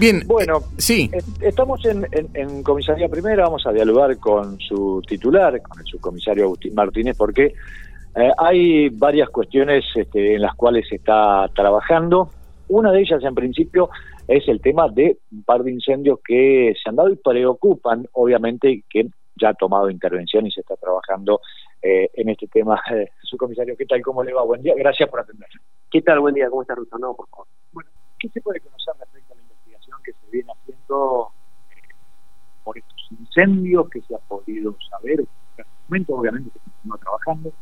Bien. Bueno, sí. Estamos en, en, comisaría primera, vamos a dialogar con su titular, con el subcomisario Agustín Martínez, porque eh, hay varias cuestiones este, en las cuales se está trabajando. Una de ellas, en principio, es el tema de un par de incendios que se han dado y preocupan, obviamente, que ya ha tomado intervención y se está trabajando eh, en este tema. Eh, subcomisario, ¿qué tal? ¿Cómo le va? Buen día. Gracias por atender. ¿Qué tal? Buen día. ¿Cómo está, Russo? No, por favor. Bueno, ¿qué se puede conocer respecto a la investigación que se eh, por estos incendios que se ha podido saber? En este momento, obviamente, se continúa trabajando.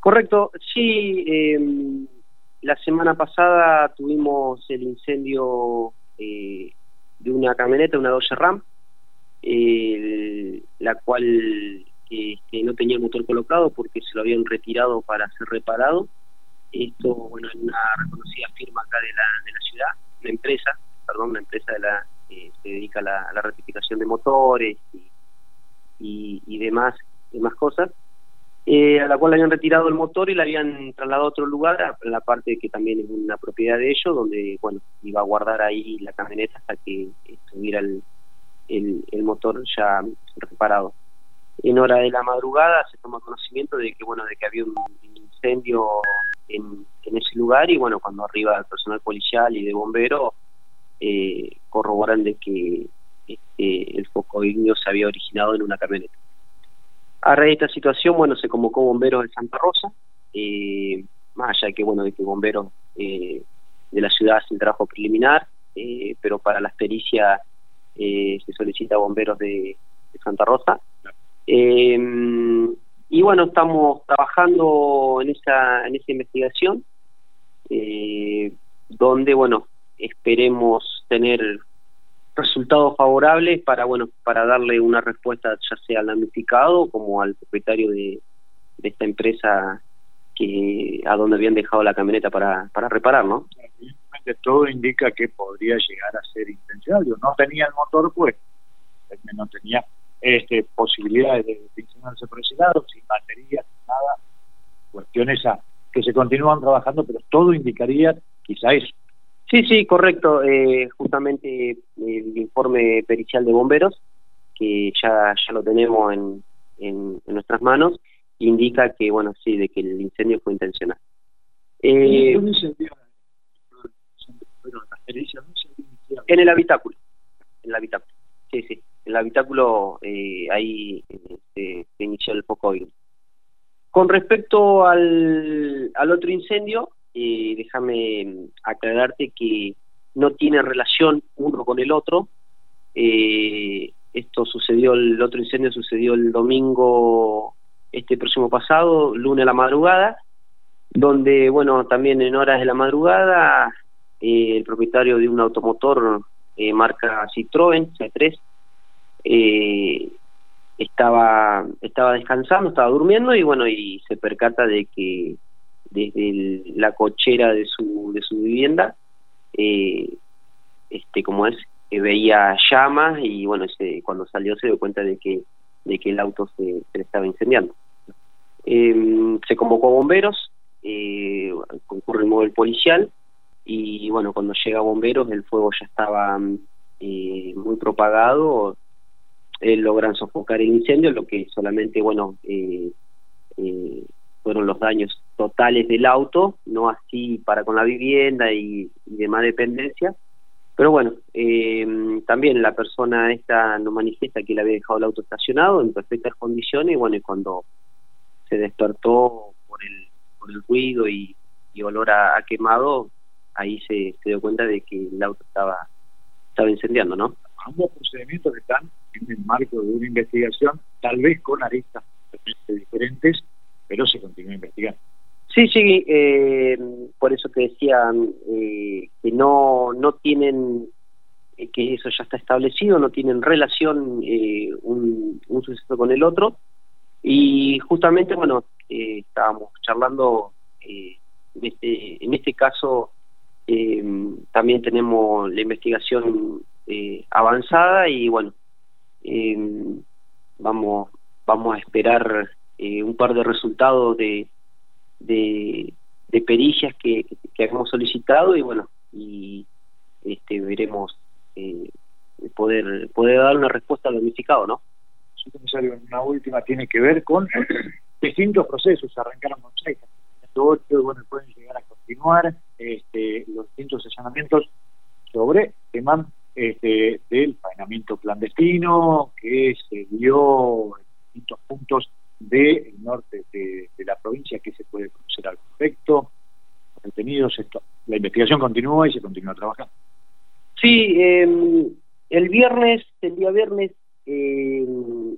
Correcto, sí. La semana pasada tuvimos el incendio eh, de una camioneta, una Dodge Ram, la cual no tenía el motor colocado porque se lo habían retirado para ser reparado. Esto, bueno, en una reconocida firma acá de la, de la ciudad, una empresa, perdón, una empresa de la que se dedica a la, rectificación de motores y, y, demás, demás cosas. Eh, a la cual habían retirado el motor y la habían trasladado a otro lugar, a la parte que también es una propiedad de ellos, donde, bueno, iba a guardar ahí la camioneta hasta que estuviera el, el, motor ya reparado. En hora de la madrugada se toma conocimiento de que, bueno, de que había un incendio en, en ese lugar y, bueno, cuando arriba el personal policial y de bombero eh, corroboran de que este, el foco ignio se había originado en una camioneta. A raíz de esta situación, bueno, se convocó bomberos de Santa Rosa, eh, más allá de que, bueno, de que bomberos eh, de la ciudad hacen trabajo preliminar, pero para las pericias se solicita bomberos de, Santa Rosa. y bueno, estamos trabajando en esa, en esa investigación, donde, bueno, esperemos tener resultados favorables para bueno para darle una respuesta ya sea al damnificado como al propietario de, esta empresa que a donde habían dejado la camioneta para, para reparar, ¿no? Todo indica que podría llegar a ser intencional. Yo no tenía el motor, pues no tenía este, posibilidades de, de por ese lado, sin batería, sin nada. Cuestiones que se continúan trabajando, pero todo indicaría quizá eso. Sí, sí, correcto. Eh, justamente el informe pericial de bomberos, que ya, ya lo tenemos en, en, nuestras manos, indica que, bueno, sí, de que el incendio fue intencional. Eh, en el habitáculo. En el habitáculo. Sí, sí. En el habitáculo eh, ahí se, inició el foco. Con respecto al, al otro incendio, déjame aclararte que no tiene relación uno con el otro. Eh, esto sucedió, el otro incendio sucedió el domingo este próximo pasado, lunes a la madrugada, donde, bueno, también en horas de la madrugada, eh, el propietario de un automotor eh, marca Citroën C3 estaba estaba descansando, estaba durmiendo y bueno, y se percata de que desde la cochera de su, de su vivienda, eh, este como es, que veía llamas y bueno, cuando salió se dio cuenta de que, de que el auto se, se le estaba incendiando. Em, se convocó a bomberos, eh, concurre el móvil policial y bueno, cuando llega a bomberos el fuego ya estaba eh, muy propagado, eh, logran sofocar el incendio, lo que solamente, bueno, eh, eh, fueron los daños totales del auto, no así para con la vivienda y, demás dependencias. Pero bueno, eh, también la persona esta nos manifiesta que le había dejado el auto estacionado en perfectas condiciones y bueno, y cuando se despertó por el, ruido y, olor a, quemado, ahí se, se dio cuenta de que el auto estaba, estaba incendiando, ¿no? Ambos procedimientos están en el marco de una investigación, tal vez con aristas diferentes, pero se continúa investigando. Sí, sí, eh, por eso te decía eh, que no, no tienen, eh, que eso ya está establecido, no tienen relación un, un suceso con el otro. Y justamente, bueno, estábamos charlando, en, este, en este caso también tenemos la investigación avanzada y bueno, vamos, vamos a esperar un par de resultados de de, pericias que, hemos solicitado y bueno, y este, veremos eh, poder poder dar una respuesta al damnificado, ¿no? Sí, comisario, una última tiene que ver con distintos procesos, arrancaron con seis, ocho, bueno, pueden llegar a continuar este, los distintos allanamientos sobre temas este, del faenamiento clandestino que se dio en distintos puntos del norte de, la provincia, que se puede conocer al respecto, detenidos, esto. La investigación continúa y se continúa trabajando. Sí, em, el viernes, el día viernes, em,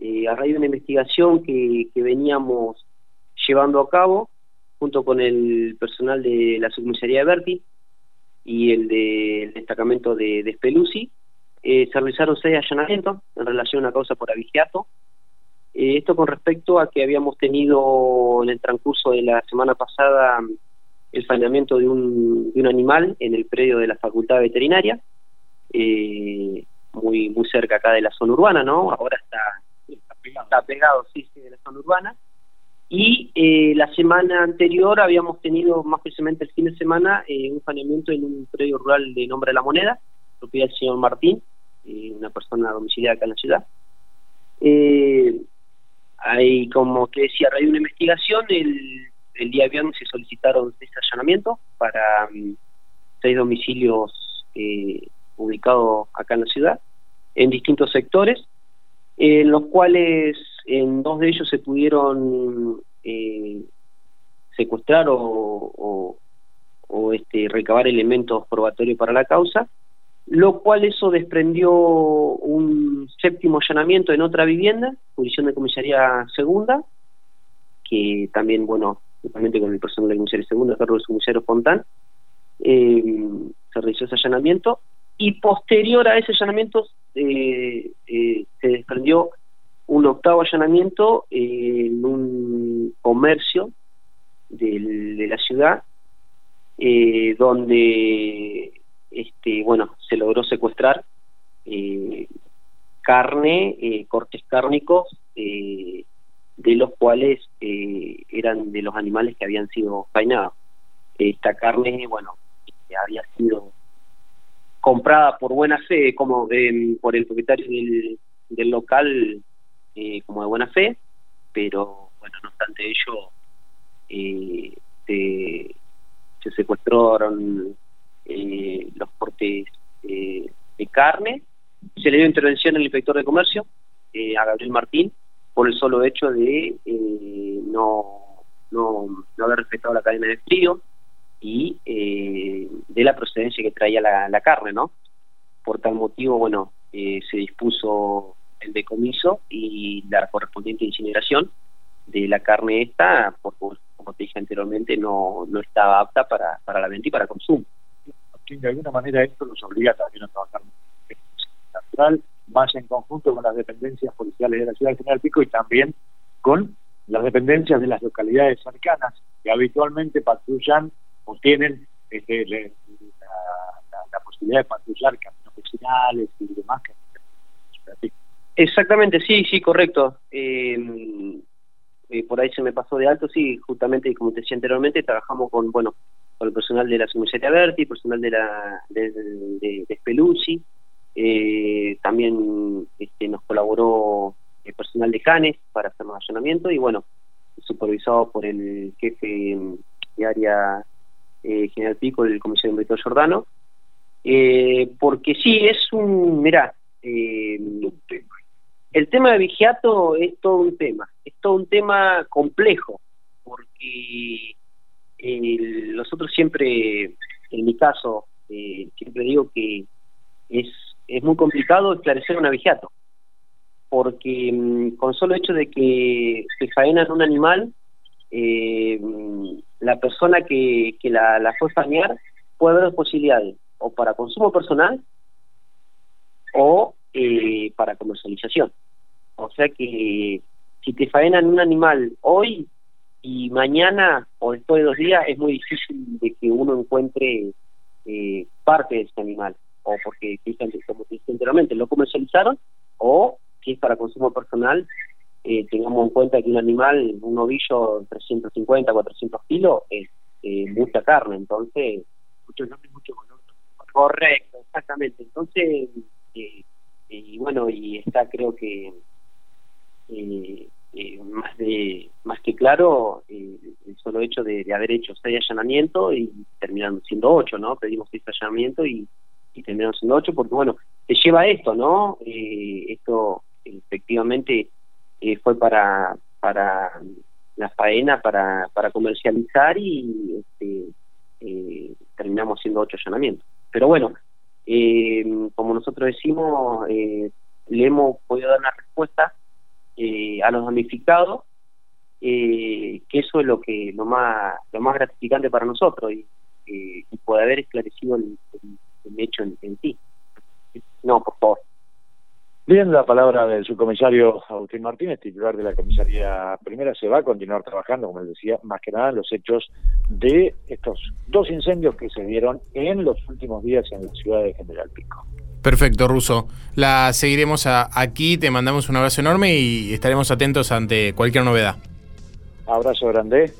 eh, a raíz de una investigación que, veníamos llevando a cabo, junto con el personal de la subcomisaría de Berti y el del destacamento de, de eh, se realizaron seis allanamientos en relación a causa por abigeato. Eh, esto con respecto a que habíamos tenido en el transcurso de la semana pasada el saneamiento de un, animal en el predio de la Facultad Veterinaria, eh, muy muy cerca acá de la zona urbana, ¿no? Ahora está, está pegado, sí, sí, de la zona urbana. Y eh, la semana anterior habíamos tenido, más precisamente el fin de semana, un saneamiento en un predio rural de nombre de la moneda, propiedad del señor Martín, una persona domiciliada acá en la ciudad. Hay, como te decía, hay una investigación, el, el día viernes se solicitaron seis allanamientos para mm, seis domicilios eh, ubicados acá en la ciudad, en distintos sectores, en los cuales en dos de ellos se pudieron eh, secuestrar o, o, este, recabar elementos probatorios para la causa, lo cual eso desprendió un séptimo allanamiento en otra vivienda, jurisdicción de comisaría segunda, que también, bueno, justamente con el personal de comisaría segunda, cargo del comisario Fontán, eh, se realizó ese allanamiento, y posterior a ese allanamiento eh, eh, se desprendió un octavo allanamiento en un comercio de la ciudad donde este bueno se logró secuestrar eh, carne eh, cortes cárnicos de los cuales eran de los animales que habían sido fainados esta carne bueno había sido comprada por buena fe como por el propietario del, del local eh, como de buena fe, pero bueno, no obstante ello, eh, se, secuestraron eh, los portes de carne, se le dio intervención al inspector de comercio, a Gabriel Martín, por el solo hecho de no, no, no haber respetado la cadena de frío y de la procedencia que traía la, carne, ¿no? Por tal motivo, bueno, se dispuso el decomiso y la correspondiente incineración de la carne esta, porque como te dije anteriormente, no, no estaba apta para, para la venta y para consumo. De alguna manera esto los obliga también a trabajar natural, más en conjunto con las dependencias policiales de la ciudad de General Pico y también con las dependencias de las localidades cercanas que habitualmente patrullan o tienen este, la, posibilidad de patrullar caminos vecinales y demás Exactamente, sí, sí, correcto. Eh, eh, por ahí se me pasó de alto, sí, justamente como te decía anteriormente, trabajamos con, bueno, con el personal de la Comisaría Berti, personal de la de, de eh, también este, nos colaboró el personal de Canes para hacer más allanamiento y bueno, supervisado por el jefe de área eh, General Pico, el comisario Humberto Giordano, eh, porque sí, es un, mirá, eh, el tema de vigiato es todo un tema, es todo un tema complejo, porque eh, nosotros siempre, en mi caso, siempre digo que es, es muy complicado esclarecer un vigiato, porque mm, con solo hecho de que se faenan un animal, eh, la persona que, que la, fue fanear puede haber dos posibilidades, o para consumo personal o eh, para comercialización. O sea que si te faenan un animal hoy y mañana o después de dos días es muy difícil de que uno encuentre eh, parte de ese animal o porque como te dije anteriormente lo comercializaron o si es para consumo personal eh, tengamos en cuenta que un animal un novillo 350 400 kilos es eh, mucha carne entonces mucho mucho valor. Correcto. Exactamente. Entonces y bueno, y está creo que más de más que claro el solo hecho de, haber hecho seis allanamientos y terminaron siendo ocho, ¿no? Pedimos seis allanamientos y, y terminaron siendo ocho porque, bueno, te lleva esto, ¿no? esto efectivamente fue para para la faena para, para comercializar y este, eh, terminamos haciendo ocho allanamientos. Pero bueno, eh, como nosotros decimos, eh, le hemos podido dar una respuesta a los damnificados, que eso es lo que lo más lo más gratificante para nosotros y, y poder haber esclarecido el, hecho en, en sí. No, por favor. Bien, la palabra del subcomisario Agustín Martínez, titular de la comisaría primera, se va a continuar trabajando, como les decía, más que nada en los hechos de estos dos incendios que se dieron en los últimos días en la ciudad de General Pico. Perfecto, Ruso. La seguiremos aquí, te mandamos un abrazo enorme y estaremos atentos ante cualquier novedad. Abrazo grande.